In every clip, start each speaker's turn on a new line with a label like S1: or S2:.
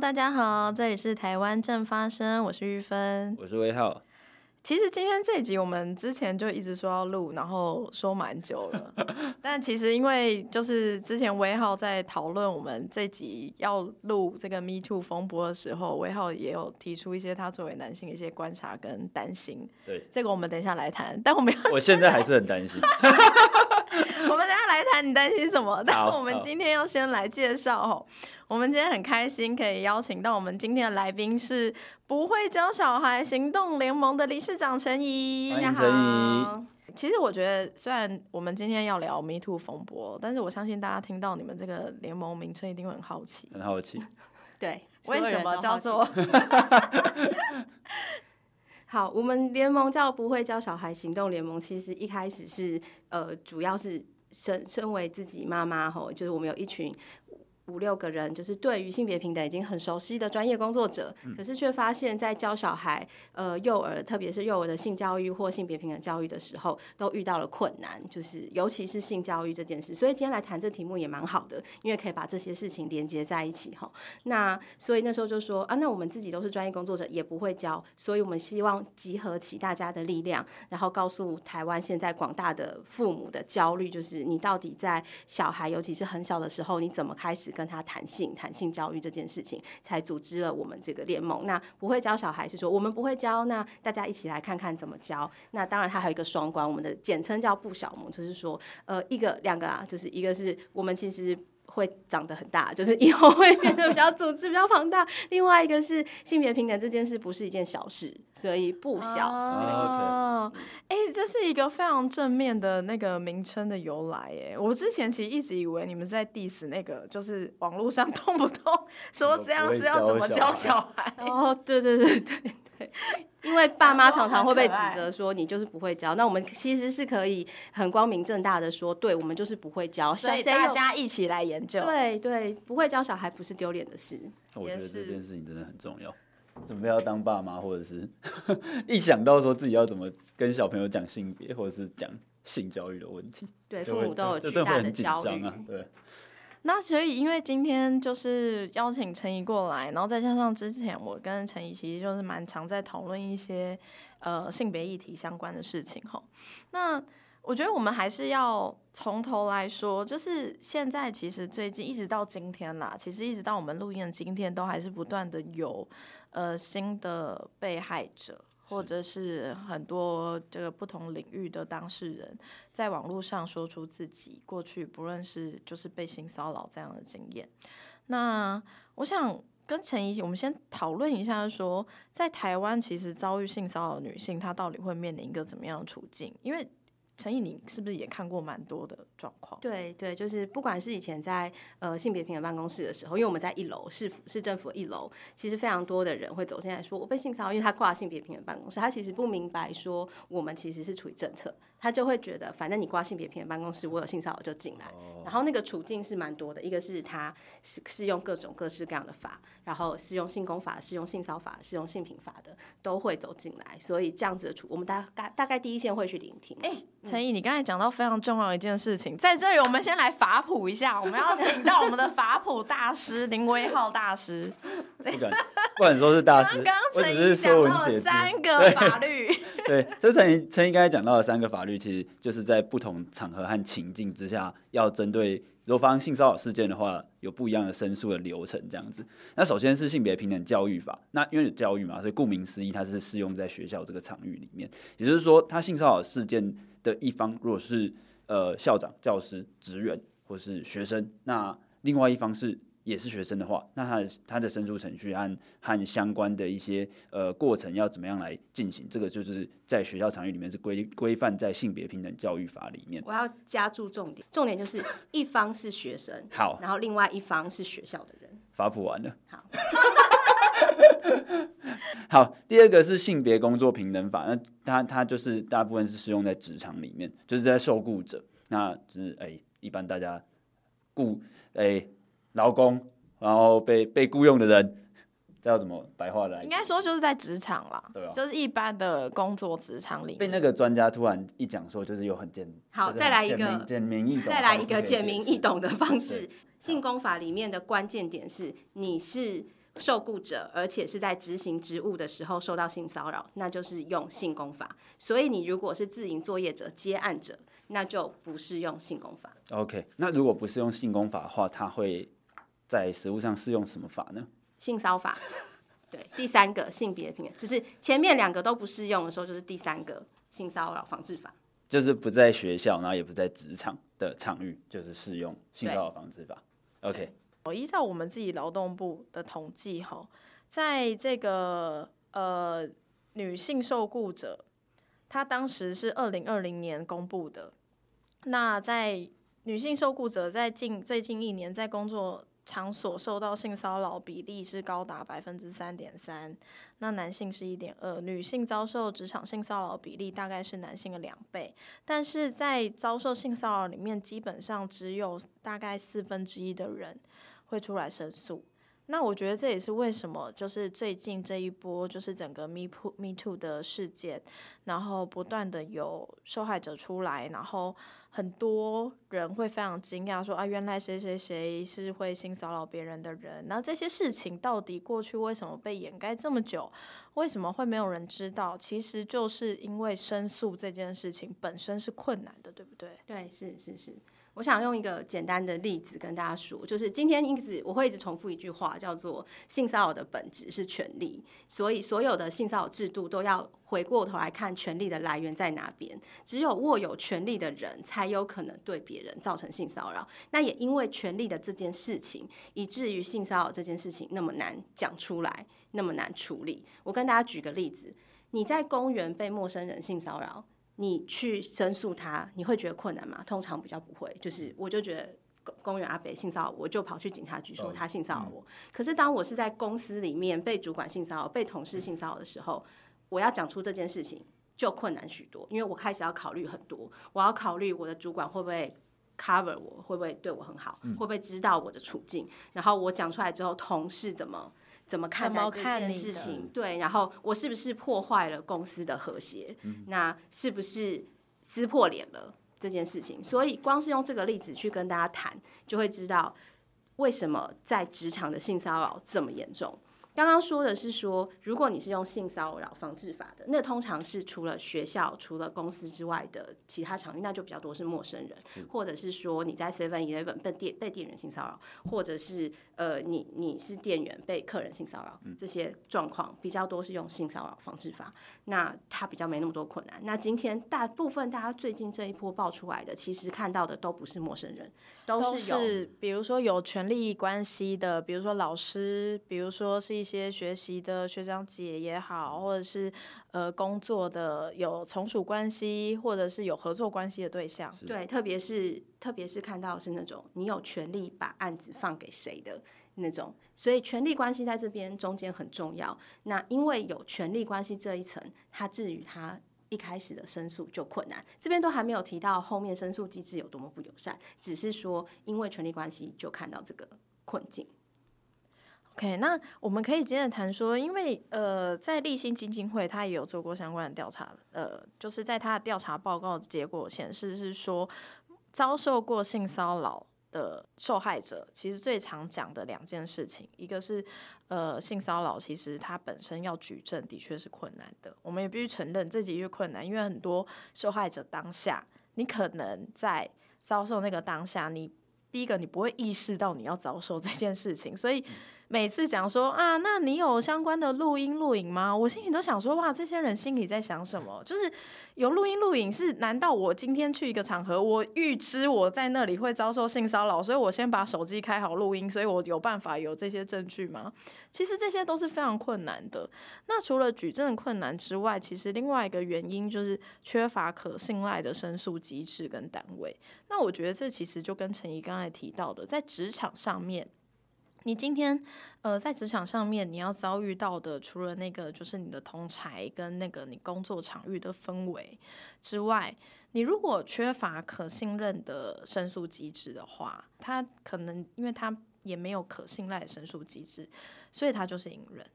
S1: 大家好，这里是台湾正发生，我是玉芬，
S2: 我是威浩。
S1: 其实今天这一集我们之前就一直说要录，然后说蛮久了。但其实因为就是之前威浩在讨论我们这集要录这个 Me Too 风波的时候，威浩也有提出一些他作为男性的一些观察跟担心。
S2: 对，
S1: 这个我们等一下来谈。但我们要，
S2: 我现在还是很担心。
S1: 我们等下来谈，你担心什么？但我们今天要先来介绍哦。我们今天很开心可以邀请到我们今天的来宾是不会教小孩行动联盟的理事长陈怡。
S2: 欢迎陈沂。
S1: 其实我觉得，虽然我们今天要聊 Me Too 风波，但是我相信大家听到你们这个联盟名称一定会很好奇。
S2: 很好奇。
S3: 对，
S1: 为什么叫做？
S3: 好，我们联盟叫不会教小孩行动联盟。其实一开始是呃，主要是身身为自己妈妈吼，就是我们有一群。五六个人就是对于性别平等已经很熟悉的专业工作者，嗯、可是却发现，在教小孩，呃，幼儿，特别是幼儿的性教育或性别平等教育的时候，都遇到了困难，就是尤其是性教育这件事。所以今天来谈这题目也蛮好的，因为可以把这些事情连接在一起哈。那所以那时候就说啊，那我们自己都是专业工作者，也不会教，所以我们希望集合起大家的力量，然后告诉台湾现在广大的父母的焦虑，就是你到底在小孩，尤其是很小的时候，你怎么开始跟跟他谈性、谈性教育这件事情，才组织了我们这个联盟。那不会教小孩是说我们不会教，那大家一起来看看怎么教。那当然，它还有一个双关，我们的简称叫不小萌，就是说，呃，一个、两个啊，就是一个是我们其实。会长得很大，就是以后会变得比较组织比较庞大。另外一个是性别平等这件事不是一件小事，所以不小。
S1: 哦，哎、欸，这是一个非常正面的那个名称的由来。哎，我之前其实一直以为你们在 diss 那个，就是网络上 动不动说这样是要怎么教小孩。
S3: 哦，对对对对对。因为爸妈常常会被指责说你就是不会教，那我们其实是可以很光明正大的说，对，我们就是不会教，
S1: 所以大家一起来研究。
S3: 对对，不会教小孩不是丢脸的事。
S2: 我觉得这件事情真的很重要。准备要当爸妈，或者是 一想到说自己要怎么跟小朋友讲性别，或者是讲性教育的问题，
S3: 对，父母都有巨大的焦虑
S2: 啊，对。
S1: 那所以，因为今天就是邀请陈怡过来，然后再加上之前我跟陈怡其实就是蛮常在讨论一些呃性别议题相关的事情哈。那我觉得我们还是要从头来说，就是现在其实最近一直到今天啦，其实一直到我们录音的今天，都还是不断的有呃新的被害者。或者是很多这个不同领域的当事人，在网络上说出自己过去不论是就是被性骚扰这样的经验。那我想跟陈怡，我们先讨论一下，说在台湾其实遭遇性骚扰的女性，她到底会面临一个怎么样的处境？因为陈毅，你是不是也看过蛮多的状况？
S3: 对对，就是不管是以前在呃性别平等办公室的时候，因为我们在一楼市市政府一楼，其实非常多的人会走进来说，我被性骚扰，因为他挂性别平等办公室，他其实不明白说我们其实是处于政策。他就会觉得，反正你挂性别平等办公室，我有性骚扰就进来。然后那个处境是蛮多的，一个是他是适用各种各式各样的法，然后适用性工法、适用性骚法、适用性平法的，都会走进来。所以这样子的处，我们大概大概第一线会去聆听。
S1: 哎、欸，陈怡，你刚才讲到非常重要的一件事情，在这里我们先来法普一下，我们要请到我们的法普大师林威浩大师。
S2: 不敢，不敢说是大师，
S1: 刚刚陈沂讲到了三个法律。
S2: 对，这陈怡陈怡刚才讲到了三个法律，其实就是在不同场合和情境之下，要针对如果发生性骚扰事件的话，有不一样的申诉的流程这样子。那首先是性别平等教育法，那因为有教育嘛，所以顾名思义，它是适用在学校这个场域里面。也就是说，他性骚扰事件的一方，如果是呃校长、教师、职员或是学生，那另外一方是。也是学生的话，那他的他的申诉程序和和相关的一些呃过程要怎么样来进行？这个就是在学校场域里面是规规范在性别平等教育法里面。
S3: 我要加注重点，重点就是一方是学生，
S2: 好，
S3: 然后另外一方是学校的人。
S2: 法普完了，
S3: 好，
S2: 好。第二个是性别工作平等法，那它它就是大部分是适用在职场里面，就是在受雇者，那就是哎、欸，一般大家雇哎。欸劳工，然后被被雇佣的人，这要怎么白话来？
S1: 应该说就是在职场啦，
S2: 对啊，
S1: 就是一般的工作职场里面。
S2: 被那个专家突然一讲说，就是有很简
S3: 好，再来一个
S2: 简明易懂，
S3: 再来一个简明易懂的方式。性工法里面的关键点是，你是受雇者，而且是在执行职务的时候受到性骚扰，那就是用性工法。所以你如果是自营作业者、接案者，那就不适用性工法。
S2: OK，那如果不是用性工法的话，它会在实务上适用什么法呢？
S3: 性骚法。对，第三个性别平等，就是前面两个都不适用的时候，就是第三个性骚扰防治法，
S2: 就是不在学校，然后也不在职场的场域，就是适用性骚扰防治法。OK。
S1: 我依照我们自己劳动部的统计，哈，在这个呃女性受雇者，她当时是二零二零年公布的。那在女性受雇者在近最近一年在工作场所受到性骚扰比例是高达百分之三点三，那男性是一点二，女性遭受职场性骚扰比例大概是男性的两倍，但是在遭受性骚扰里面，基本上只有大概四分之一的人。会出来申诉，那我觉得这也是为什么，就是最近这一波，就是整个 Me Too Me Too 的事件，然后不断的有受害者出来，然后很多人会非常惊讶说啊，原来谁谁谁是会性骚扰别人的人，那这些事情到底过去为什么被掩盖这么久？为什么会没有人知道？其实就是因为申诉这件事情本身是困难的，对不对？
S3: 对，是是是。我想用一个简单的例子跟大家说，就是今天一直我会一直重复一句话，叫做性骚扰的本质是权力，所以所有的性骚扰制度都要回过头来看权力的来源在哪边。只有握有权力的人才有可能对别人造成性骚扰。那也因为权力的这件事情，以至于性骚扰这件事情那么难讲出来，那么难处理。我跟大家举个例子，你在公园被陌生人性骚扰。你去申诉他，你会觉得困难吗？通常比较不会，就是我就觉得公公园阿北性骚扰，我就跑去警察局说他性骚扰我。可是当我是在公司里面被主管性骚扰、被同事性骚扰的时候，我要讲出这件事情就困难许多，因为我开始要考虑很多，我要考虑我的主管会不会 cover 我，会不会对我很好，会不会知道我的处境，然后我讲出来之后，同事怎么？怎么看待这件事情？对，然后我是不是破坏了公司的和谐？嗯、那是不是撕破脸了这件事情？所以光是用这个例子去跟大家谈，就会知道为什么在职场的性骚扰这么严重。刚刚说的是说，如果你是用性骚扰防治法的，那通常是除了学校、除了公司之外的其他场域，那就比较多是陌生人，或者是说你在 Seven Eleven 被店被店员性骚扰，或者是呃你你是店员被客人性骚扰，这些状况比较多是用性骚扰防治法，那它比较没那么多困难。那今天大部分大家最近这一波爆出来的，其实看到的都不是陌生人，都是
S1: 比如说有权利关系的，比如说老师，比如说是。一些学习的学长姐也好，或者是呃工作的有从属关系，或者是有合作关系的对象，
S3: 对，特别是特别是看到是那种你有权利把案子放给谁的那种，所以权利关系在这边中间很重要。那因为有权利关系这一层，它至于他一开始的申诉就困难，这边都还没有提到后面申诉机制有多么不友善，只是说因为权利关系就看到这个困境。
S1: OK，那我们可以接着谈说，因为呃，在立新基金会他也有做过相关的调查，呃，就是在他的调查报告结果显示是说，遭受过性骚扰的受害者，其实最常讲的两件事情，一个是呃性骚扰，其实它本身要举证的确是困难的，我们也必须承认这的确困难，因为很多受害者当下，你可能在遭受那个当下，你第一个你不会意识到你要遭受这件事情，所以。每次讲说啊，那你有相关的录音录影吗？我心里都想说，哇，这些人心里在想什么？就是有录音录影是？难道我今天去一个场合，我预知我在那里会遭受性骚扰，所以我先把手机开好录音，所以我有办法有这些证据吗？其实这些都是非常困难的。那除了举证困难之外，其实另外一个原因就是缺乏可信赖的申诉机制跟单位。那我觉得这其实就跟陈怡刚才提到的，在职场上面。你今天，呃，在职场上面，你要遭遇到的，除了那个就是你的同才跟那个你工作场域的氛围之外，你如果缺乏可信任的申诉机制的话，他可能因为他也没有可信赖的申诉机制，所以他就是隐忍。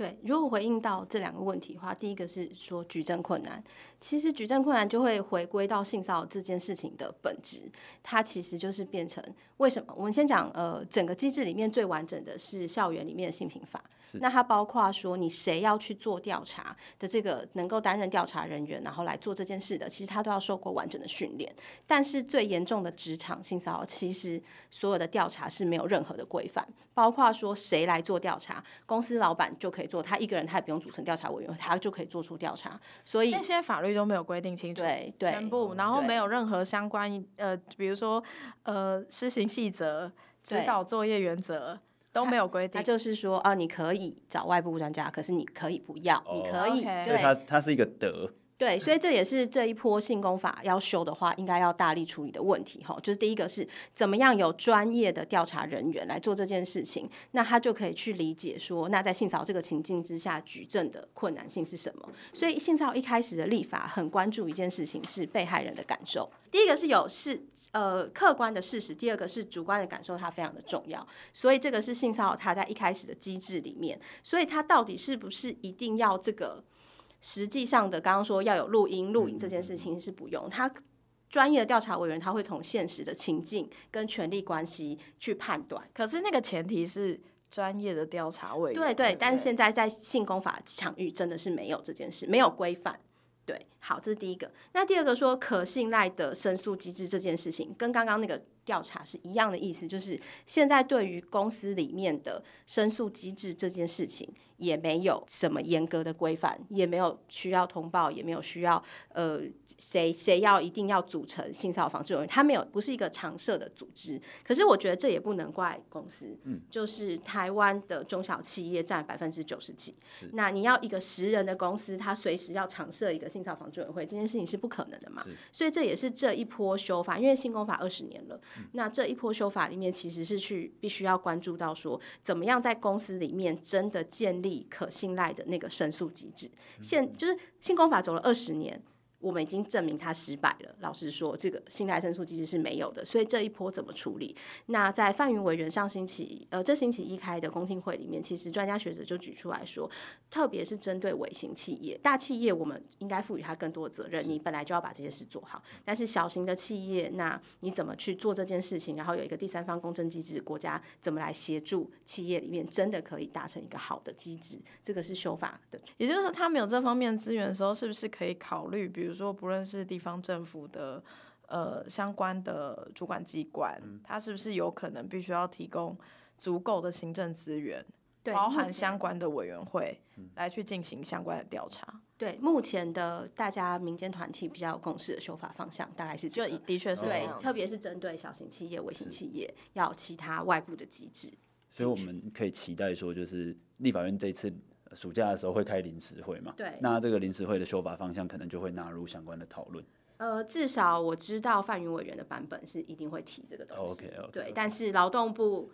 S3: 对，如果回应到这两个问题的话，第一个是说举证困难，其实举证困难就会回归到性骚扰这件事情的本质，它其实就是变成为什么？我们先讲呃，整个机制里面最完整的是校园里面的性平法，那它包括说你谁要去做调查的这个能够担任调查人员，然后来做这件事的，其实他都要受过完整的训练。但是最严重的职场性骚扰，其实所有的调查是没有任何的规范，包括说谁来做调查，公司老板就可以。做他一个人，他也不用组成调查委员会，他就可以做出调查。所以
S1: 这些法律都没有规定清楚，
S3: 对对，
S1: 全部，然后没有任何相关呃，比如说呃，施行细则、指导作业原则都没有规定。
S3: 他就是说，哦、呃，你可以找外部专家，可是你可以不要，哦、你可以。
S1: Okay.
S3: 对，
S2: 他他是一个德。
S3: 对，所以这也是这一波性功法要修的话，应该要大力处理的问题哈。就是第一个是怎么样有专业的调查人员来做这件事情，那他就可以去理解说，那在性骚扰这个情境之下，举证的困难性是什么。所以性骚扰一开始的立法很关注一件事情是被害人的感受。第一个是有事呃客观的事实，第二个是主观的感受，它非常的重要。所以这个是性骚扰它在一开始的机制里面，所以它到底是不是一定要这个？实际上的，刚刚说要有录音录影这件事情是不用，他专业的调查委员他会从现实的情境跟权力关系去判断。
S1: 可是那个前提是专业的调查委员。
S3: 对对，但是现在在性工法场域真的是没有这件事，没有规范。对，好，这是第一个。那第二个说可信赖的申诉机制这件事情，跟刚刚那个调查是一样的意思，就是现在对于公司里面的申诉机制这件事情。也没有什么严格的规范，也没有需要通报，也没有需要呃谁谁要一定要组成性骚扰防治委员会，他没有，不是一个常设的组织。可是我觉得这也不能怪公司，嗯，就是台湾的中小企业占百分之九十几，那你要一个十人的公司，他随时要常设一个性骚扰防治委员会，这件事情是不可能的嘛？所以这也是这一波修法，因为性工法二十年了，嗯，那这一波修法里面其实是去必须要关注到说，怎么样在公司里面真的建立。可信赖的那个申诉机制，现就是性工法走了二十年。我们已经证明他失败了。老实说，这个信赖申诉机制是没有的，所以这一波怎么处理？那在范云委员上星期呃这星期一开的公听会里面，其实专家学者就举出来说，特别是针对微型企业、大企业，我们应该赋予他更多的责任。你本来就要把这些事做好，但是小型的企业，那你怎么去做这件事情？然后有一个第三方公正机制，国家怎么来协助企业里面真的可以达成一个好的机制？这个是修法的。
S1: 也就是说，他没有这方面资源的时候，是不是可以考虑，比如？比如说，不论是地方政府的呃相关的主管机关，它是不是有可能必须要提供足够的行政资源，对，包含相关的委员会来去进行相关的调查？
S3: 对，目前的大家民间团体比较有共识的修法方向，大概是这个，
S1: 就的确是
S3: 对，特别是针对小型企业、微型企业，要其他外部的机制。
S2: 所以我们可以期待说，就是立法院这次。暑假的时候会开临时会嘛？
S3: 对，
S2: 那这个临时会的修法方向可能就会纳入相关的讨论。
S3: 呃，至少我知道范云委员的版本是一定会提这个东西。
S2: OK OK。
S3: 对，但是劳动部。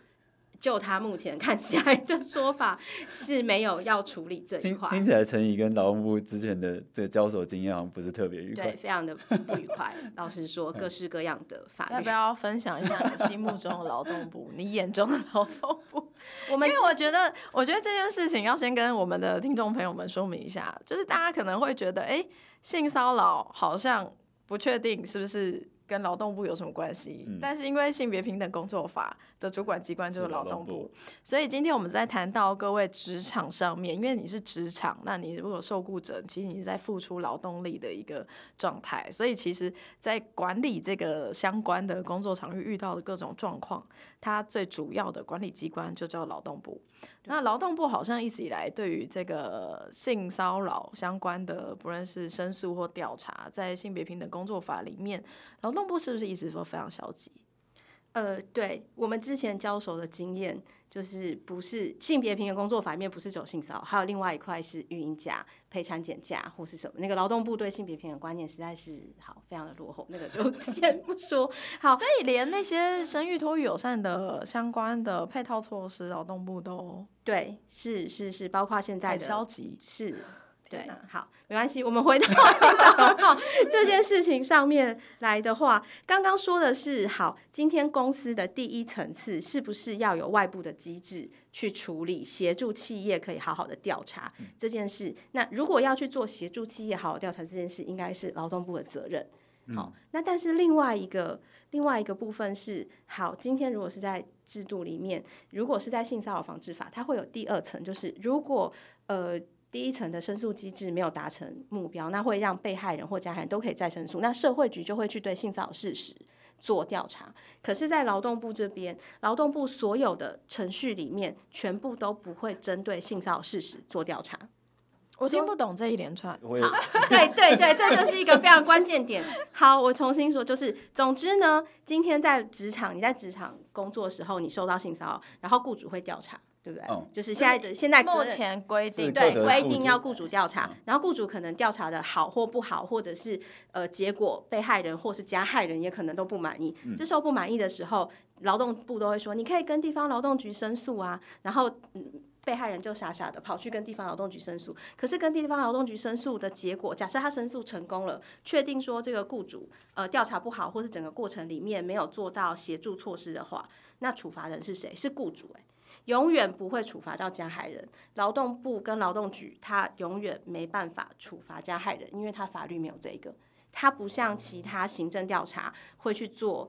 S3: 就他目前看起来的说法是没有要处理这一块。
S2: 听听起来，陈怡跟劳动部之前的这个交手经验好像不是特别愉快。
S3: 对，非常的不愉快。老实说，各式各样的法律。
S1: 要不要分享一下你心目中的劳动部？你眼中的劳动部？我们因为我觉得，我觉得这件事情要先跟我们的听众朋友们说明一下，就是大家可能会觉得，哎、欸，性骚扰好像不确定是不是。跟劳动部有什么关系？嗯、但是因为性别平等工作法的主管机关就是劳动部，动部，所以今天我们在谈到各位职场上面，因为你是职场，那你如果受雇者，其实你是在付出劳动力的一个状态，所以其实，在管理这个相关的工作场域遇到的各种状况，它最主要的管理机关就叫劳动部。那劳动部好像一直以来对于这个性骚扰相关的，不论是申诉或调查，在性别平等工作法里面，劳动部是不是一直都非常消极？
S3: 呃，对我们之前交手的经验。就是不是性别平等工作法里面不是走性骚扰，还有另外一块是育婴假、陪产检假或是什么？那个劳动部对性别平等观念实在是好，非常的落后，那个就 先不说。好，
S1: 所以连那些生育托育友善的相关的配套措施，劳动部都
S3: 对，是是是，包括现在的
S1: 消极
S3: 是。对，好，没关系，我们回到性骚扰这件事情上面来的话，刚刚说的是好，今天公司的第一层次是不是要有外部的机制去处理，协助企业可以好好的调查这件事？那如果要去做协助企业好好调查这件事，应该是劳动部的责任。好，那但是另外一个另外一个部分是，好，今天如果是在制度里面，如果是在性骚扰防治法，它会有第二层，就是如果呃。第一层的申诉机制没有达成目标，那会让被害人或加害人都可以再申诉，那社会局就会去对性骚扰事实做调查。可是，在劳动部这边，劳动部所有的程序里面，全部都不会针对性骚扰事实做调查。
S1: 我听不懂这一连串。
S3: 好，对对对，这就是一个非常关键点。好，我重新说，就是总之呢，今天在职场，你在职场工作的时候，你受到性骚扰，然后雇主会调查。对不对？哦、就是现在的现在
S1: 目前规定，
S3: 对规定要雇主调查，然后雇主可能调查的好或不好，或者是呃结果被害人或是加害人也可能都不满意。嗯、这时候不满意的时候，劳动部都会说，你可以跟地方劳动局申诉啊。然后、嗯、被害人就傻傻的跑去跟地方劳动局申诉。可是跟地方劳动局申诉的结果，假设他申诉成功了，确定说这个雇主呃调查不好，或是整个过程里面没有做到协助措施的话，那处罚人是谁？是雇主哎、欸。永远不会处罚到加害人，劳动部跟劳动局，他永远没办法处罚加害人，因为他法律没有这个，他不像其他行政调查会去做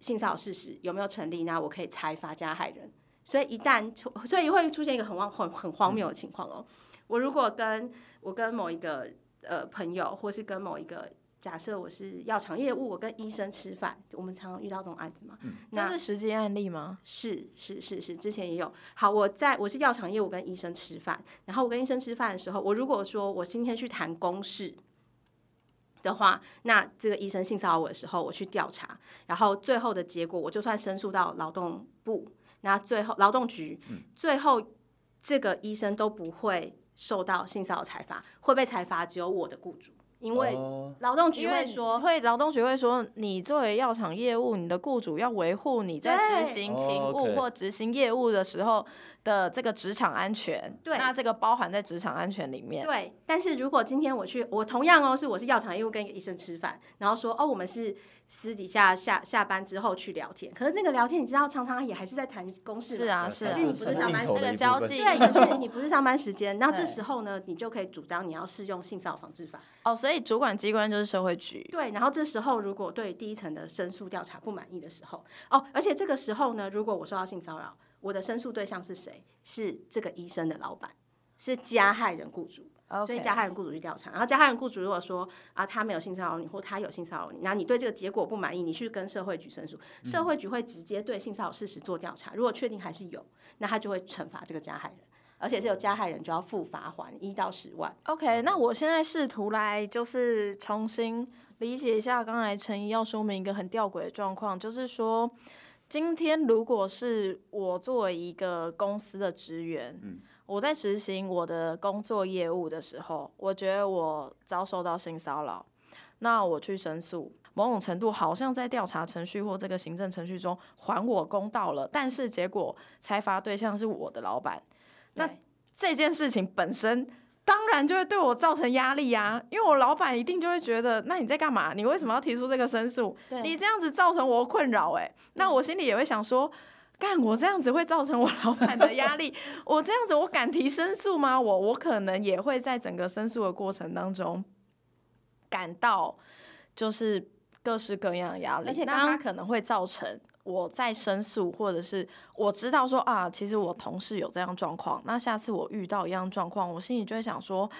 S3: 性骚扰事实有没有成立，那我可以裁罚加害人，所以一旦出，所以会出现一个很荒很很荒谬的情况哦，我如果跟我跟某一个呃朋友，或是跟某一个。假设我是药厂业务，我跟医生吃饭，我们常常遇到这种案子嘛？
S1: 嗯、那是实际案例吗？
S3: 是是是是，之前也有。好，我在我是药厂业务，跟医生吃饭，然后我跟医生吃饭的时候，我如果说我今天去谈公事的话，那这个医生性骚扰我的时候，我去调查，然后最后的结果，我就算申诉到劳动部，那最后劳动局，嗯、最后这个医生都不会受到性骚扰裁罚，会被裁罚只有我的雇主。因为劳动局会说，
S1: 会劳动局会说，你作为药厂业务，你的雇主要维护你在执行勤务或执行业务的时候的这个职场安全。对，那这个包含在职场安全里面。
S3: 对，但是如果今天我去，我同样哦，是我是药厂业务跟一个医生吃饭，然后说哦，我们是。私底下下下班之后去聊天，可是那个聊天你知道，常常也还是在谈公事。
S1: 是啊，是啊。
S3: 可是你不是上班时间，
S1: 这个交际，
S3: 对，可是你不是上班时间。那这时候呢，你就可以主张你要适用性骚扰防治法。
S1: 哦，所以主管机关就是社会局。
S3: 对，然后这时候如果对第一层的申诉调查不满意的时候，哦，而且这个时候呢，如果我受到性骚扰，我的申诉对象是谁？是这个医生的老板，是加害人雇主。Okay. 所以加害人雇主去调查，然后加害人雇主如果说啊，他没有性骚扰你，或他有性骚扰你，然后你对这个结果不满意，你去跟社会局申诉，社会局会直接对性骚扰事实做调查，如果确定还是有，那他就会惩罚这个加害人，而且是有加害人就要付罚锾一到十万。
S1: OK，那我现在试图来就是重新理解一下刚才陈怡要说明一个很吊诡的状况，就是说今天如果是我作为一个公司的职员，嗯。我在执行我的工作业务的时候，我觉得我遭受到性骚扰，那我去申诉，某种程度好像在调查程序或这个行政程序中还我公道了，但是结果裁罚对象是我的老板，那这件事情本身当然就会对我造成压力啊，因为我老板一定就会觉得，那你在干嘛？你为什么要提出这个申诉？你这样子造成我困扰，哎，那我心里也会想说。干我这样子会造成我老板的压力，我这样子我敢提申诉吗？我我可能也会在整个申诉的过程当中感到就是各式各样的压力，而且那他可能会造成我在申诉，或者是我知道说啊，其实我同事有这样状况，那下次我遇到一样状况，我心里就会想说。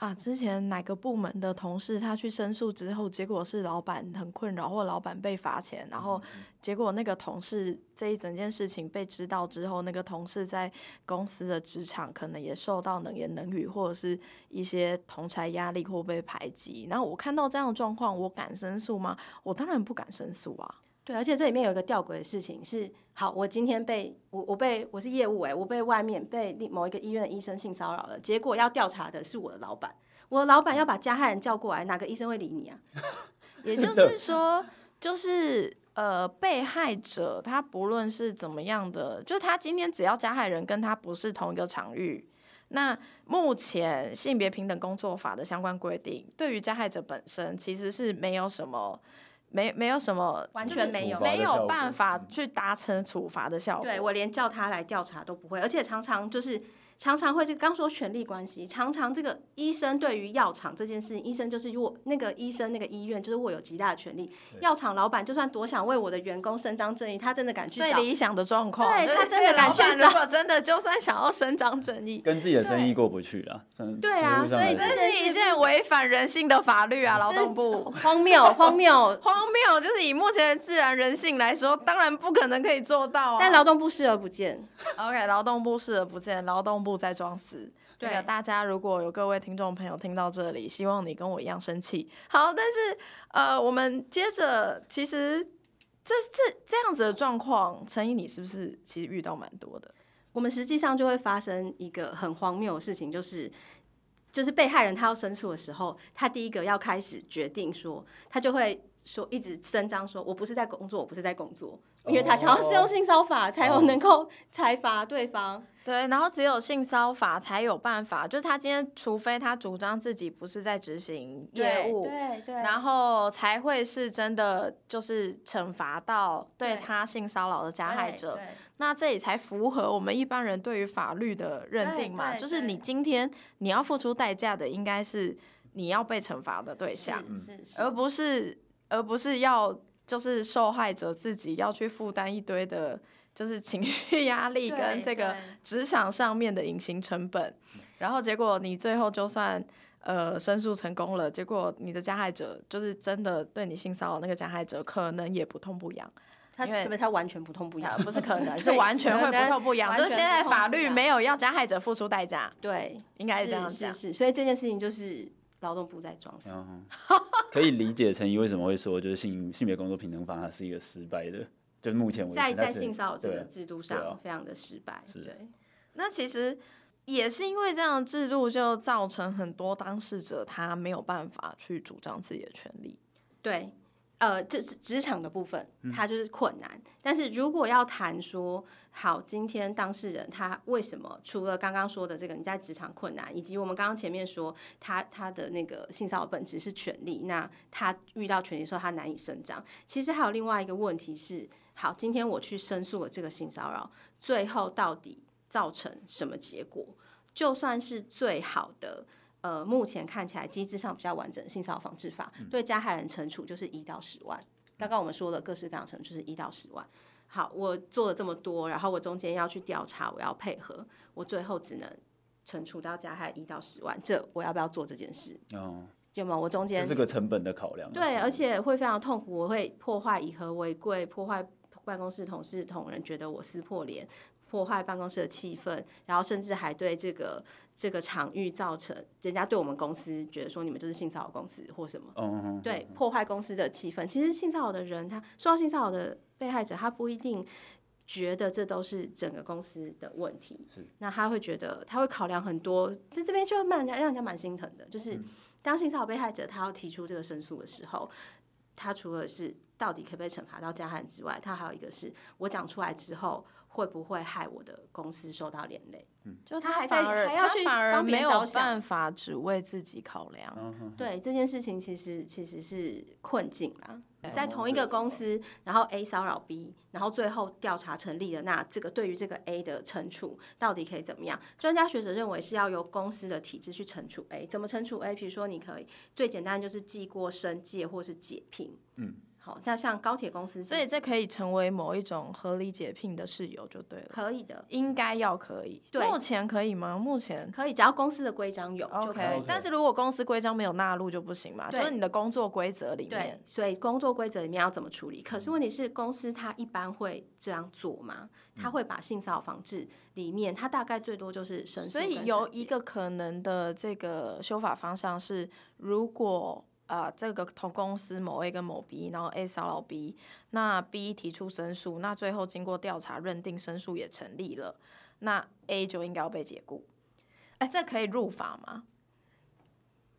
S1: 啊，之前哪个部门的同事他去申诉之后，结果是老板很困扰，或老板被罚钱，然后结果那个同事这一整件事情被知道之后，那个同事在公司的职场可能也受到冷言冷语，或者是一些同才压力或被排挤。然后我看到这样的状况，我敢申诉吗？我当然不敢申诉啊。
S3: 对，而且这里面有一个吊诡的事情是，好，我今天被我我被我是业务诶，我被外面被某一个医院的医生性骚扰了，结果要调查的是我的老板，我的老板要把加害人叫过来，哪个医生会理你啊？
S1: 也就是说，就是呃，被害者他不论是怎么样的，就他今天只要加害人跟他不是同一个场域。那目前性别平等工作法的相关规定，对于加害者本身其实是没有什么。没没有什么，
S3: 完全没有，
S1: 没有办法去达成处罚的效果。
S3: 对，我连叫他来调查都不会，而且常常就是。常常会是刚说权力关系，常常这个医生对于药厂这件事情，医生就是握那个医生那个医院就是握有极大的权力。药厂老板就算多想为我的员工伸张正义，他真的敢去找
S1: 最理想的状况，
S3: 对他真的敢去找。
S1: 如果真的就算想要伸张正义，
S2: 跟自己的生意过不去了。
S3: 对啊，所以这
S1: 是一件违反人性的法律啊！劳动部
S3: 荒谬，荒谬，
S1: 荒谬，就是以目前的自然人性来说，当然不可能可以做到啊。
S3: 但劳动部视而不见。
S1: OK，劳动部视而不见，劳动部在装死。对，大家如果有各位听众朋友听到这里，希望你跟我一样生气。好，但是呃，我们接着，其实这这这样子的状况，陈怡，你是不是其实遇到蛮多的？
S3: 我们实际上就会发生一个很荒谬的事情，就是就是被害人他要申诉的时候，他第一个要开始决定说，他就会说一直声张说，我不是在工作，我不是在工作，因为他想要适用性骚法才有能够裁罚对方。
S1: 对，然后只有性骚法才有办法，就是他今天，除非他主张自己不是在执行业务，
S3: 对对，对，
S1: 然后才会是真的，就是惩罚到对他性骚扰的加害者，那这也才符合我们一般人对于法律的认定嘛，就是你今天你要付出代价的，应该是你要被惩罚的对象，而不是而不是要就是受害者自己要去负担一堆的。就是情绪压力跟这个职场上面的隐形成本，然后结果你最后就算呃申诉成功了，结果你的加害者就是真的对你性骚扰那个加害者，可能也不痛不痒。
S3: 他是因为他完全不痛不痒，
S1: 不是可能 是完全会不痛不痒。就是现在法律没有要加害者付出代价，
S3: 对，
S1: 应该是这样讲。
S3: 是是是，所以这件事情就是劳动部在装死。
S2: 可以理解陈沂为什么会说，就是性性别工作平等法它是一个失败的。就目前为止，
S3: 在在性骚扰这个制度上非常的失败。对，对，
S1: 那其实也是因为这样的制度，就造成很多当事者他没有办法去主张自己的权利。
S3: 对。呃，这是职场的部分，它就是困难。嗯、但是如果要谈说，好，今天当事人他为什么除了刚刚说的这个你在职场困难，以及我们刚刚前面说他他的那个性骚扰本质是权利，那他遇到权利的时候他难以伸张。其实还有另外一个问题是，好，今天我去申诉了这个性骚扰，最后到底造成什么结果？就算是最好的。呃，目前看起来机制上比较完整性骚扰防治法，对加害人惩处就是一到十万。刚刚我们说了各式各样惩处就是一到十万。好，我做了这么多，然后我中间要去调查，我要配合，我最后只能惩处到加害一到十万。这我要不要做这件事？哦，就吗？我中间
S2: 这是个成本的考量。
S3: 对，而且会非常痛苦，我会破坏以和为贵，破坏办公室同事同仁觉得我撕破脸，破坏办公室的气氛，然后甚至还对这个。这个场域造成人家对我们公司觉得说，你们就是性骚扰公司或什么，嗯、对，破坏公司的气氛。其实性骚扰的人，他受到性骚扰的被害者，他不一定觉得这都是整个公司的问题。是，那他会觉得他会考量很多，这这边就蛮让人家蛮心疼的。就是当性骚扰被害者他要提出这个申诉的时候，他除了是到底可不可以惩罚到加害人之外，他还有一个是我讲出来之后。会不会害我的公司受到连累？
S1: 嗯，就他还在还要去反而没有办法只为自己考量。
S3: 对这件事情，其实其实是困境啦。在同一个公司，然后 A 骚扰 B，然后最后调查成立了，那这个对于这个 A 的惩处到底可以怎么样？专家学者认为是要由公司的体制去惩处 A。怎么惩处 A？比如说，你可以最简单就是记过申诫或是解聘。嗯。好，那像高铁公司，
S1: 所以这可以成为某一种合理解聘的事由就对了。
S3: 可以的，
S1: 应该要可以。对，目前可以吗？目前
S3: 可以，只要公司的规章有就可以。
S1: Okay, 但是如果公司规章没有纳入就不行嘛？
S3: 对，
S1: 就是你的工作规则里面。
S3: 对，所以工作规则里面要怎么处理？可是问题是，公司它一般会这样做吗？他会把性骚扰防治里面，他大概最多就是申诉。
S1: 所以有一个可能的这个修法方向是，如果。啊、呃，这个同公司某 A 跟某 B，然后 A 骚扰 B，那 B 提出申诉，那最后经过调查认定申诉也成立了，那 A 就应该要被解雇。哎，这可以入法吗？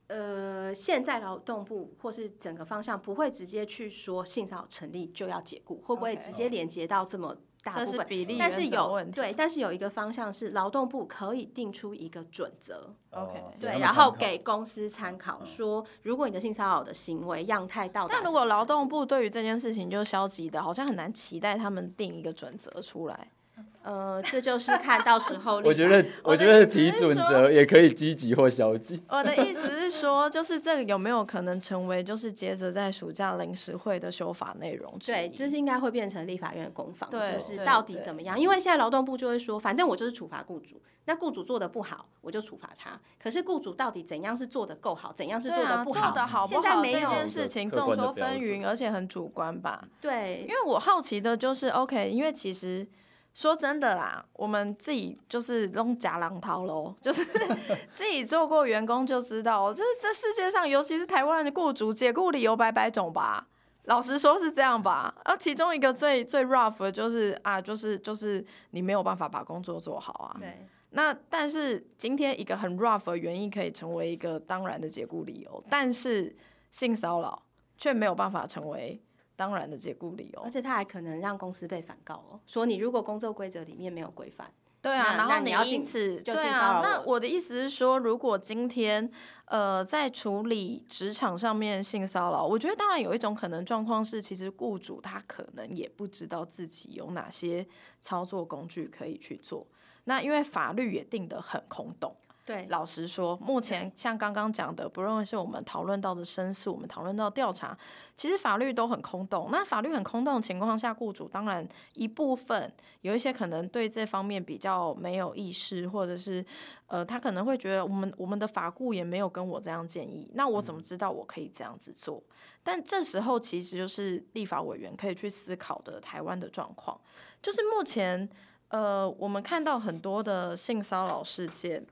S3: 呃，现在劳动部或是整个方向不会直接去说性骚扰成立就要解雇，会不会直接连接到这么大部分，
S1: 比例
S3: 但是有对，但是有一个方向是劳动部可以定出一个准则
S1: ，OK，
S3: 对，然后给公司参考，说如果你的性骚扰的行为样态到达，
S1: 那如果劳动部对于这件事情就消极的，好像很难期待他们定一个准则出来。
S3: 呃，这就是看到时候。
S2: 我觉得，我觉得提准则也可以积极或消极。
S1: 我的意思是说，就是这个有没有可能成为，就是接着在暑假临时会的修法内容？
S3: 对，这是应该会变成立法院的攻防，就是到底怎么样？因为现在劳动部就会说，反正我就是处罚雇主，那雇主做的不好，我就处罚他。可是雇主到底怎样是做的够好，怎样是做的不好？
S1: 做的好不好？现在没有这件事情众说纷纭，而且很主观吧？
S3: 对，
S1: 因为我好奇的就是，OK，因为其实。说真的啦，我们自己就是弄假狼套喽，就是 自己做过员工就知道，就是这世界上，尤其是台湾的雇主，解雇理由百百种吧。老实说是这样吧。啊，其中一个最最 rough 的就是啊，就是就是你没有办法把工作做好啊。
S3: 对。
S1: 那但是今天一个很 rough 的原因可以成为一个当然的解雇理由，但是性骚扰却没有办法成为。当然的解雇理由，
S3: 而且他还可能让公司被反告哦，说你如果工作规则里面没有规范，
S1: 对啊，然后你要因此，对啊，那我的意思是说，如果今天呃在处理职场上面性骚扰，我觉得当然有一种可能状况是，其实雇主他可能也不知道自己有哪些操作工具可以去做，那因为法律也定得很空洞。
S3: 对，
S1: 老实说，目前像刚刚讲的，不论是我们讨论到的申诉，我们讨论到调查，其实法律都很空洞。那法律很空洞的情况下，雇主当然一部分有一些可能对这方面比较没有意识，或者是呃，他可能会觉得我们我们的法顾也没有跟我这样建议，那我怎么知道我可以这样子做？但这时候其实就是立法委员可以去思考的台湾的状况，就是目前呃，我们看到很多的性骚扰事件。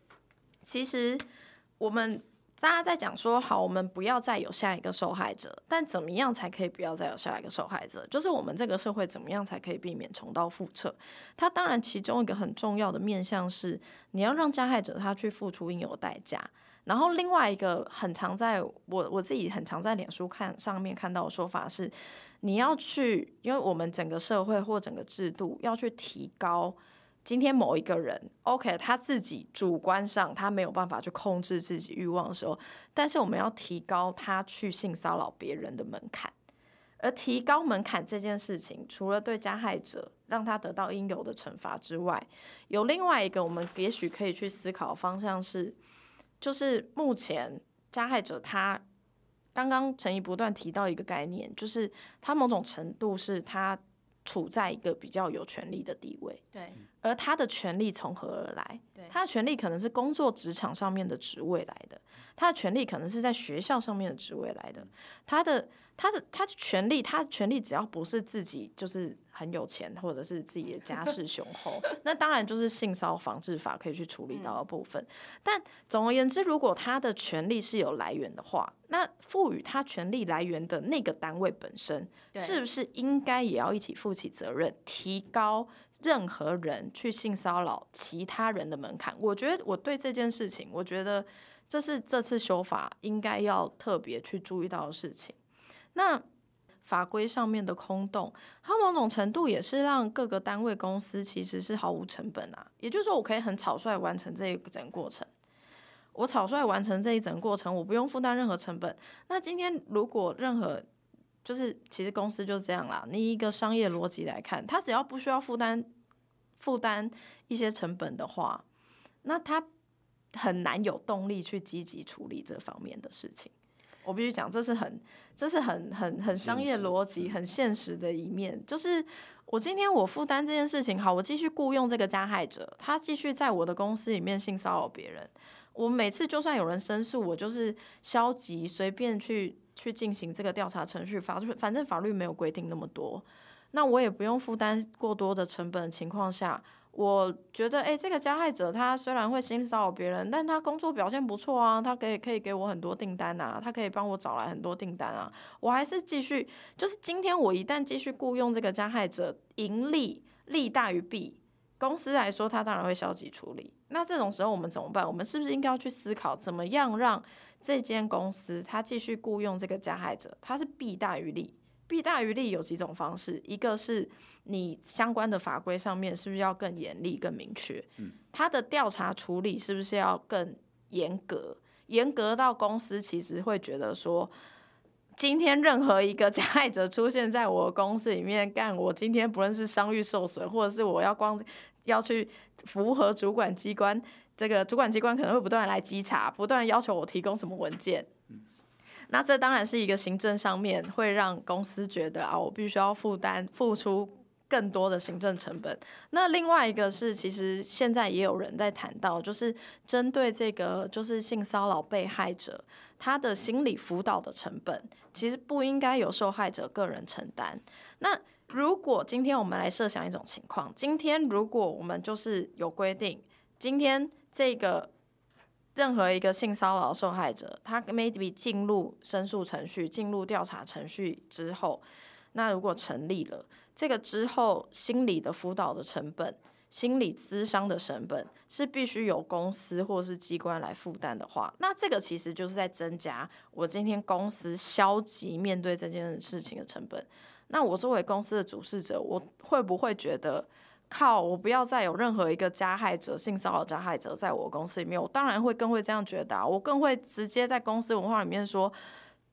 S1: 其实，我们大家在讲说，好，我们不要再有下一个受害者。但怎么样才可以不要再有下一个受害者？就是我们这个社会怎么样才可以避免重蹈覆辙？它当然其中一个很重要的面向是，你要让加害者他去付出应有代价。然后另外一个很常在我我自己很常在脸书看上面看到的说法是，你要去，因为我们整个社会或整个制度要去提高。今天某一个人，OK，他自己主观上他没有办法去控制自己欲望的时候，但是我们要提高他去性骚扰别人的门槛。而提高门槛这件事情，除了对加害者让他得到应有的惩罚之外，有另外一个我们也许可以去思考的方向是，就是目前加害者他刚刚陈怡不断提到一个概念，就是他某种程度是他。处在一个比较有权力的地位，
S3: 对，
S1: 而他的权力从何而来？
S3: 对，
S1: 他的权力可能是工作职场上面的职位来的，他的权力可能是在学校上面的职位来的，他的。他的他的权利，他的权利只要不是自己就是很有钱，或者是自己的家世雄厚，那当然就是性骚防治法可以去处理到的部分。但总而言之，如果他的权利是有来源的话，那赋予他权利来源的那个单位本身，是不是应该也要一起负起责任，提高任何人去性骚扰其他人的门槛？我觉得我对这件事情，我觉得这是这次修法应该要特别去注意到的事情。那法规上面的空洞，它某种程度也是让各个单位公司其实是毫无成本啊。也就是说，我可以很草率完成这一整个过程，我草率完成这一整个过程，我不用负担任何成本。那今天如果任何就是其实公司就是这样啦，你一个商业逻辑来看，它只要不需要负担负担一些成本的话，那它很难有动力去积极处理这方面的事情。我必须讲，这是很，这是很很很商业逻辑、很现实的一面。就是我今天我负担这件事情，好，我继续雇佣这个加害者，他继续在我的公司里面性骚扰别人。我每次就算有人申诉，我就是消极随便去去进行这个调查程序，法反正法律没有规定那么多，那我也不用负担过多的成本的情况下。我觉得，哎、这个加害者他虽然会性骚扰别人，但他工作表现不错啊，他可以可以给我很多订单啊，他可以帮我找来很多订单啊，我还是继续，就是今天我一旦继续雇佣这个加害者，盈利利大于弊，公司来说他当然会消极处理。那这种时候我们怎么办？我们是不是应该要去思考，怎么样让这间公司他继续雇佣这个加害者，他是弊大于利？弊大于利有几种方式，一个是你相关的法规上面是不是要更严厉、更明确？嗯，他的调查处理是不是要更严格？严格到公司其实会觉得说，今天任何一个 加害者出现在我的公司里面干，我今天不论是商誉受损，或者是我要光要去符合主管机关。这个主管机关可能会不断来稽查，不断要求我提供什么文件。那这当然是一个行政上面会让公司觉得啊，我必须要负担付出更多的行政成本。那另外一个是，其实现在也有人在谈到，就是针对这个就是性骚扰被害者，他的心理辅导的成本，其实不应该由受害者个人承担。那如果今天我们来设想一种情况，今天如果我们就是有规定，今天。这个任何一个性骚扰受害者，他 maybe 进入申诉程序、进入调查程序之后，那如果成立了，这个之后心理的辅导的成本、心理咨商的成本是必须由公司或是机关来负担的话，那这个其实就是在增加我今天公司消极面对这件事情的成本。那我作为公司的主事者，我会不会觉得？靠！我不要再有任何一个加害者、性骚扰加害者在我公司里面，我当然会更会这样觉得，我更会直接在公司文化里面说，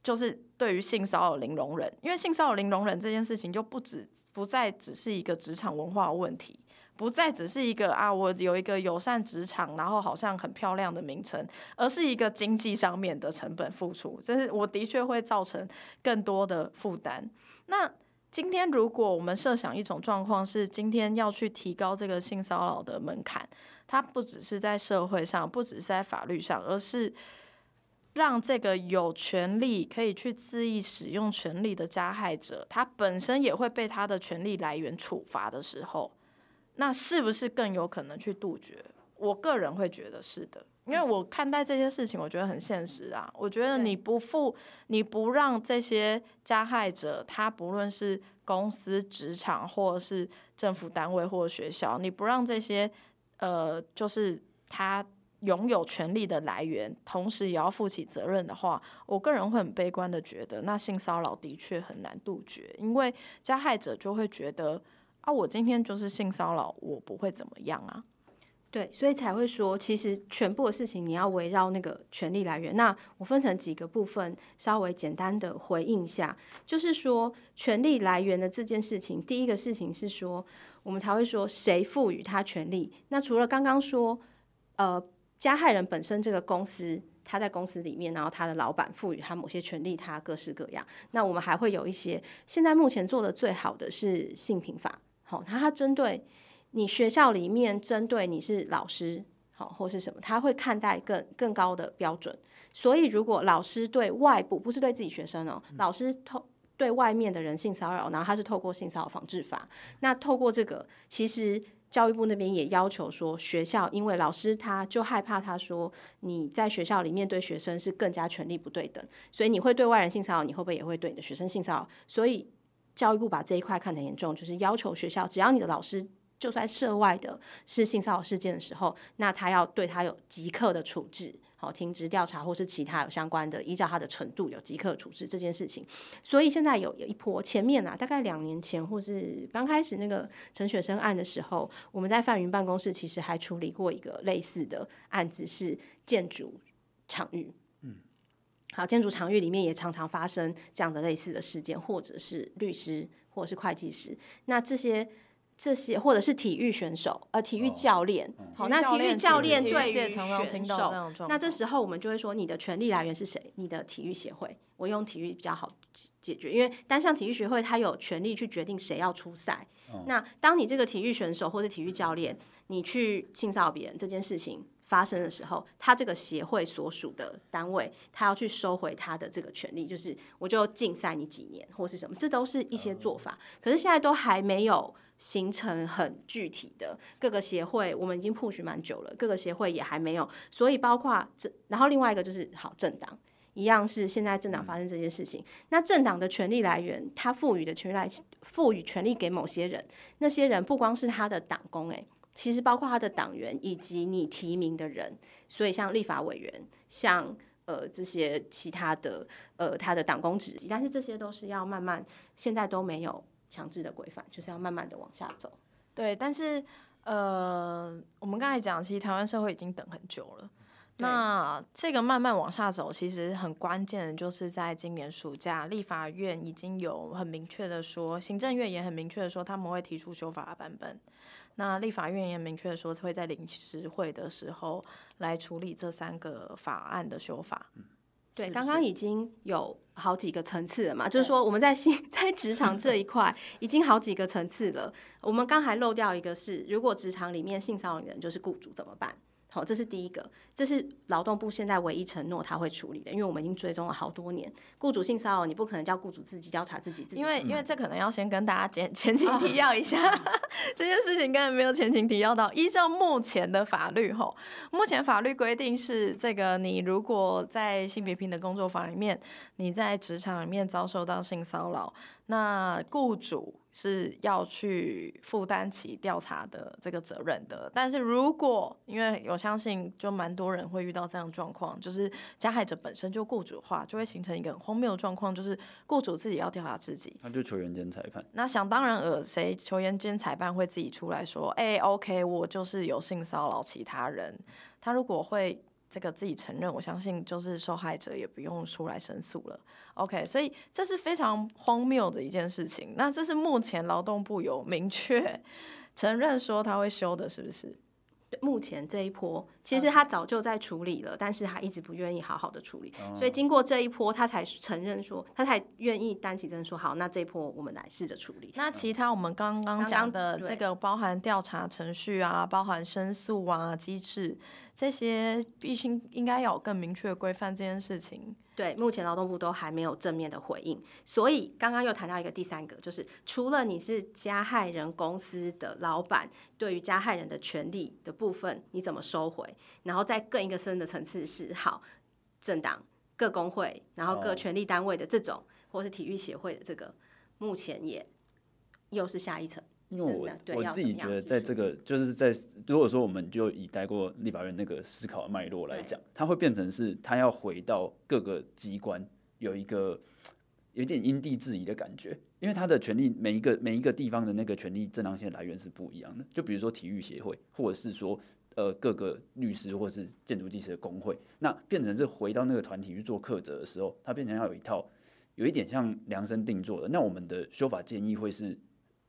S1: 就是对于性骚扰零容忍，因为性骚扰零容忍这件事情就不止不再只是一个职场文化问题，不再只是一个啊，我有一个友善职场，然后好像很漂亮的名称，而是一个经济上面的成本付出，这是我的确会造成更多的负担。那今天，如果我们设想一种状况是，今天要去提高这个性骚扰的门槛，它不只是在社会上，不只是在法律上，而是让这个有权利可以去恣意使用权力的加害者，他本身也会被他的权力来源处罚的时候，那是不是更有可能去杜绝？我个人会觉得是的。因为我看待这些事情，我觉得很现实啊。我觉得你不负，你不让这些加害者，他不论是公司、职场，或者是政府单位或者学校，你不让这些呃，就是他拥有权利的来源，同时也要负起责任的话，我个人会很悲观的觉得，那性骚扰的确很难杜绝，因为加害者就会觉得啊，我今天就是性骚扰，我不会怎么样啊。
S3: 对，所以才会说，其实全部的事情你要围绕那个权力来源。那我分成几个部分，稍微简单的回应一下，就是说权力来源的这件事情，第一个事情是说，我们才会说谁赋予他权力。那除了刚刚说，呃，加害人本身这个公司，他在公司里面，然后他的老板赋予他某些权利，他各式各样。那我们还会有一些，现在目前做的最好的是性平法，好，他他针对。你学校里面针对你是老师，好或是什么，他会看待更更高的标准。所以如果老师对外部不是对自己学生哦，老师透对外面的人性骚扰，然后他是透过性骚扰防治法，那透过这个，其实教育部那边也要求说，学校因为老师他就害怕他说你在学校里面对学生是更加权力不对等，所以你会对外人性骚扰，你会不会也会对你的学生性骚扰？所以教育部把这一块看得很严重，就是要求学校只要你的老师。就算涉外的是性骚扰事件的时候，那他要对他有即刻的处置，好，停职调查或是其他有相关的，依照他的程度有即刻处置这件事情。所以现在有有一波，前面啊，大概两年前或是刚开始那个陈雪生案的时候，我们在范云办公室其实还处理过一个类似的案子，是建筑场域。嗯，好，建筑场域里面也常常发生这样的类似的事件，或者是律师或者是会计师，那这些。这些或者是体育选手，呃，体育教练，哦、好，那体育教练对于选手，那这时候我们就会说，你的权利来源是谁？你的体育协会，我用体育比较好解决，因为单项体育协会他有权利去决定谁要出赛。哦、那当你这个体育选手或者体育教练，你去性骚扰别人这件事情发生的时候，他这个协会所属的单位，他要去收回他的这个权利，就是我就禁赛你几年或是什么，这都是一些做法。可是现在都还没有。形成很具体的各个协会，我们已经 push 蛮久了，各个协会也还没有，所以包括这，然后另外一个就是好政党，一样是现在政党发生这件事情，那政党的权力来源，他赋予的权利来赋予权力给某些人，那些人不光是他的党工，诶，其实包括他的党员以及你提名的人，所以像立法委员，像呃这些其他的呃他的党工职，但是这些都是要慢慢，现在都没有强制的规范，就是要慢慢的往下走。
S1: 对，但是呃，我们刚才讲，其实台湾社会已经等很久了。那这个慢慢往下走，其实很关键的就是在今年暑假，立法院已经有很明确的说，行政院也很明确的说，他们会提出修法的版本。那立法院也明确的说，会在临时会的时候来处理这三个法案的修法。
S3: 对，刚刚已经有好几个层次了嘛，就是说我们在性 在职场这 一块已经好几个层次了。我们刚还漏掉一个是，如果职场里面性骚扰的人就是雇主怎么办？好，这是第一个，这是劳动部现在唯一承诺他会处理的，因为我们已经追踪了好多年，雇主性骚扰你不可能叫雇主自己调查自己，自己，
S1: 因为因为这可能要先跟大家前前情提要一下，哦、这件事情根本没有前情提要到。依照目前的法律，吼，目前法律规定是这个，你如果在性别平等工作坊里面，你在职场里面遭受到性骚扰，那雇主。是要去负担起调查的这个责任的，但是如果因为我相信，就蛮多人会遇到这样的状况，就是加害者本身就雇主的话，就会形成一个很荒谬的状况，就是雇主自己要调查自己，
S2: 那就球员兼裁判。
S1: 那想当然尔，谁球员兼裁判会自己出来说，哎、欸，OK，我就是有性骚扰其他人，他如果会。这个自己承认，我相信就是受害者也不用出来申诉了。OK，所以这是非常荒谬的一件事情。那这是目前劳动部有明确 承认说他会修的，是不是？
S3: 目前这一波，其实他早就在处理了，嗯、但是他一直不愿意好好的处理，嗯、所以经过这一波，他才承认说，他才愿意担起责任说，好，那这一波我们来试着处理。
S1: 那其他我们刚刚讲的这个，包含调查程序啊，包含申诉啊机制，这些必须应该要有更明确的规范这件事情。
S3: 对，目前劳动部都还没有正面的回应，所以刚刚又谈到一个第三个，就是除了你是加害人公司的老板，对于加害人的权利的部分，你怎么收回？然后再更一个深的层次是，好，政党、各工会，然后各权力单位的这种，或是体育协会的这个，目前也又是下一层。
S2: 因为我我自己觉得，在这个就是在如果说我们就以待过立法院那个思考的脉络来讲，它会变成是它要回到各个机关有一个有点因地制宜的感觉，因为它的权利每一个每一个地方的那个权利正当性来源是不一样的。就比如说体育协会，或者是说呃各个律师或是建筑技师的工会，那变成是回到那个团体去做课责的时候，它变成要有一套有一点像量身定做的。那我们的修法建议会是。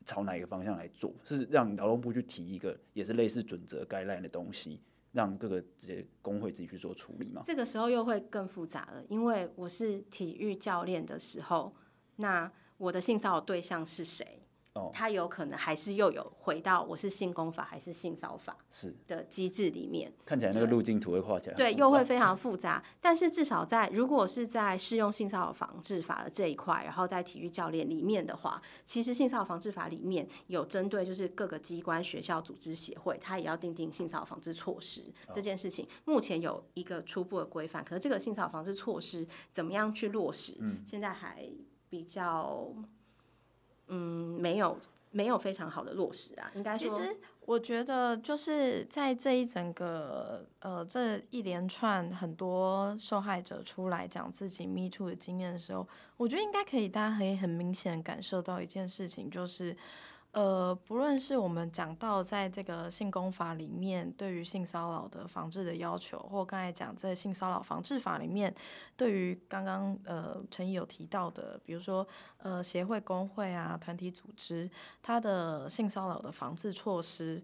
S2: 朝哪一个方向来做？是让劳动部去提一个也是类似准则、概览的东西，让各个这些工会自己去做处理吗？
S3: 这个时候又会更复杂了，因为我是体育教练的时候，那我的性骚扰对象是谁？他有可能还是又有回到我是性功法还是性骚法是的机制里面，
S2: 看起来那个路径图会画起来，
S3: 对，又会非常复杂。但是至少在如果是在适用性骚扰防治法的这一块，然后在体育教练里面的话，其实性骚扰防治法里面有针对就是各个机关、学校、组织、协会，它也要定定性骚扰防治措施这件事情。目前有一个初步的规范，可是这个性骚扰防治措施怎么样去落实，现在还比较。嗯，没有没有非常好的落实啊，应该说，
S1: 其实我觉得就是在这一整个呃这一连串很多受害者出来讲自己 Me Too 的经验的时候，我觉得应该可以，大家可以很明显感受到一件事情，就是。呃，不论是我们讲到在这个性工法里面对于性骚扰的防治的要求，或刚才讲在性骚扰防治法里面对于刚刚呃陈毅有提到的，比如说呃协会、工会啊、团体组织，它的性骚扰的防治措施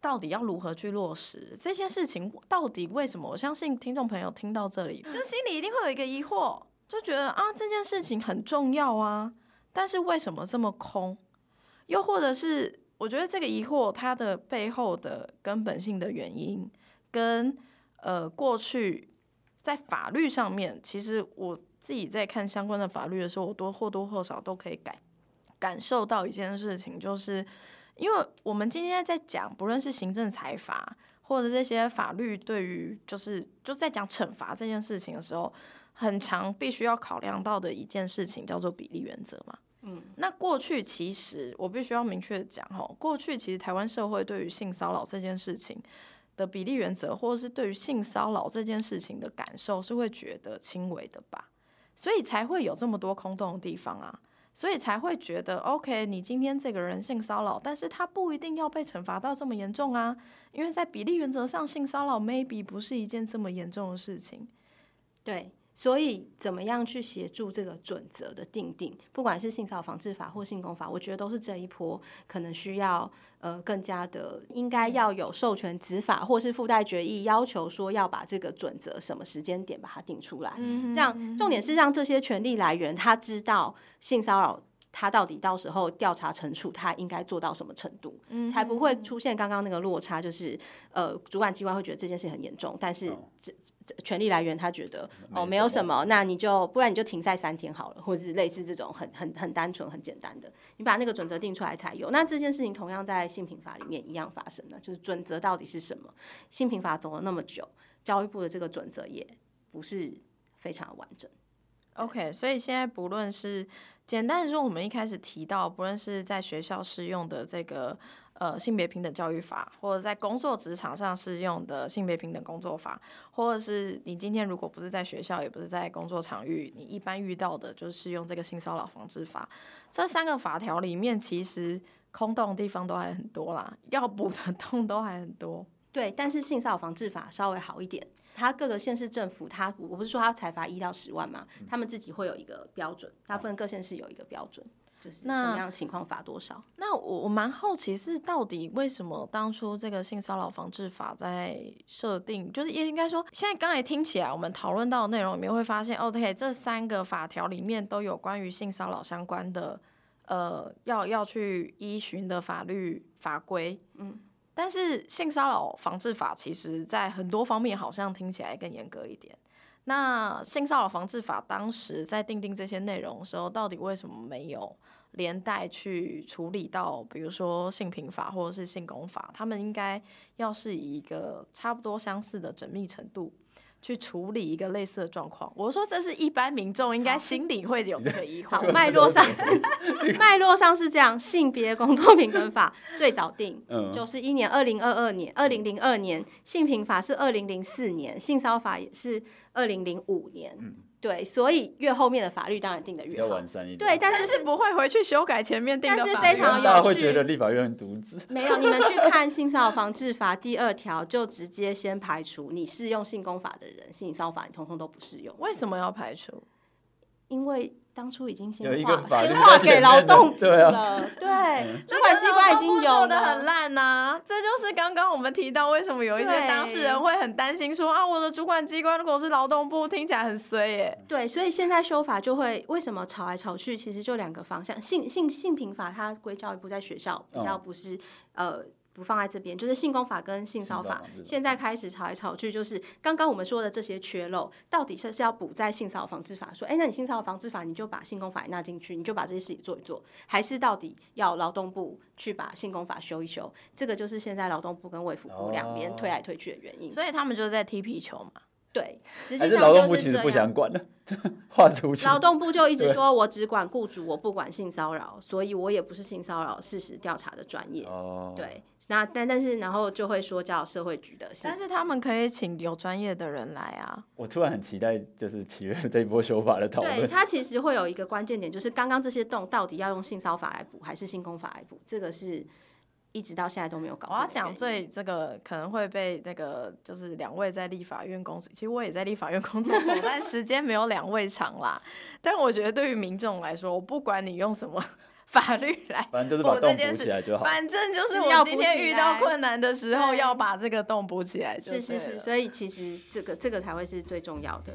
S1: 到底要如何去落实？这些事情到底为什么？我相信听众朋友听到这里，就心里一定会有一个疑惑，就觉得啊这件事情很重要啊，但是为什么这么空？又或者是，我觉得这个疑惑它的背后的根本性的原因，跟呃过去在法律上面，其实我自己在看相关的法律的时候，我都或多或少都可以感感受到一件事情，就是因为我们今天在讲，不论是行政裁罚或者这些法律对于就是就在讲惩罚这件事情的时候，很常必须要考量到的一件事情叫做比例原则嘛。嗯，那过去其实我必须要明确讲哈，过去其实台湾社会对于性骚扰这件事情，的比例原则，或者是对于性骚扰这件事情的感受，是会觉得轻微的吧？所以才会有这么多空洞的地方啊。所以才会觉得，OK，你今天这个人性骚扰，但是他不一定要被惩罚到这么严重啊，因为在比例原则上，性骚扰 maybe 不是一件这么严重的事情。
S3: 对，所以怎么样去协助这个准则的定定，不管是性骚扰防治法或性工法，我觉得都是这一波可能需要呃更加的应该要有授权执法，或是附带决议要求说要把这个准则什么时间点把它定出来，嗯、这样重点是让这些权利来源他知道。性骚扰，他到底到时候调查惩处，他应该做到什么程度，嗯、才不会出现刚刚那个落差？就是呃，主管机关会觉得这件事很严重，但是这、哦、权力来源他觉得哦没有什么，那你就不然你就停赛三天好了，或者是类似这种很很很单纯很简单的，你把那个准则定出来才有。那这件事情同样在性平法里面一样发生的，就是准则到底是什么？性平法走了那么久，教育部的这个准则也不是非常完整。
S1: OK，所以现在不论是简单说，我们一开始提到，不论是在学校适用的这个呃性别平等教育法，或者在工作职场上适用的性别平等工作法，或者是你今天如果不是在学校，也不是在工作场域，你一般遇到的就是用这个性骚扰防治法，这三个法条里面，其实空洞的地方都还很多啦，要补的 洞都还很多。
S3: 对，但是性骚扰防治法稍微好一点。它各个县市政府，它我不是说它裁罚一到十万嘛，他们自己会有一个标准，大部分各县市有一个标准，就是什么样情况罚多少。
S1: 那，那我我蛮好奇是到底为什么当初这个性骚扰防治法在设定，就是也应该说，现在刚才听起来我们讨论到的内容里面会发现，OK，这三个法条里面都有关于性骚扰相关的，呃，要要去依循的法律法规，嗯。但是性骚扰防治法其实在很多方面好像听起来更严格一点。那性骚扰防治法当时在定定这些内容的时候，到底为什么没有连带去处理到，比如说性平法或者是性工法？他们应该要是以一个差不多相似的缜密程度。去处理一个类似的状况，我说这是一般民众应该心里会有这个疑惑。
S3: 好，脉络上是 脉络上是这样，性别工作平等法最早定，就是一年二零二二年，二零零二年，性平法是二零零四年，性骚法也是二零零五年。嗯对，所以越后面的法律当然定的越好。
S2: 完善一点。
S3: 对，但是
S1: 是不会回去修改前面定的法律。
S3: 但是非常有趣。
S2: 大家会觉得立法院很独自。
S3: 没有，你们去看性骚扰防治法第二条，就直接先排除你适用性工法的人，性骚扰法你通通都不适用。
S1: 为什么要排除？
S3: 因为。当初已经先
S2: 划，
S3: 先划给劳动部了。对，主管机关已经有
S1: 的很烂呐、啊。这就是刚刚我们提到，为什么有一些当事人会很担心说啊，我的主管机关如果是劳动部，听起来很衰耶。
S3: 对，所以现在修法就会为什么吵来吵去，其实就两个方向。性性性平法它归教育部在学校，比较不是、哦、呃。不放在这边，就是性功法跟性骚法，现在开始吵来吵去，就是刚刚我们说的这些缺漏，到底是是要补在性骚扰防治法说，哎，那你性骚扰防治法你就把性功法也纳进去，你就把这些事情做一做，还是到底要劳动部去把性功法修一修？这个就是现在劳动部跟卫福部两边推来推去的原因，
S1: 所以他们就是在踢皮球嘛。
S3: 对，实际上就是这样。
S2: 不想管了，划出去。
S3: 劳动部就一直说，我只管雇主，我不管性骚扰，所以我也不是性骚扰事实调查的专业。哦，对，那但但是然后就会说叫社会局的，
S1: 但是他们可以请有专业的人来啊。
S2: 我突然很期待，就是七月这一波修法的讨论。
S3: 对，它其实会有一个关键点，就是刚刚这些洞到底要用性骚法来补，还是性工法来补？这个是。一直到现在都没有搞。我
S1: 要讲最这个可能会被那个就是两位在立法院工作，其实我也在立法院工作过，但时间没有两位长啦。但我觉得对于民众来说，我不管你用什么 法律来，
S2: 反正就是把洞补起来就好。
S1: 反正就是我今天遇到困难的时候，要把这个洞补起来。
S3: 是是是，所以其实这个这个才会是最重要的。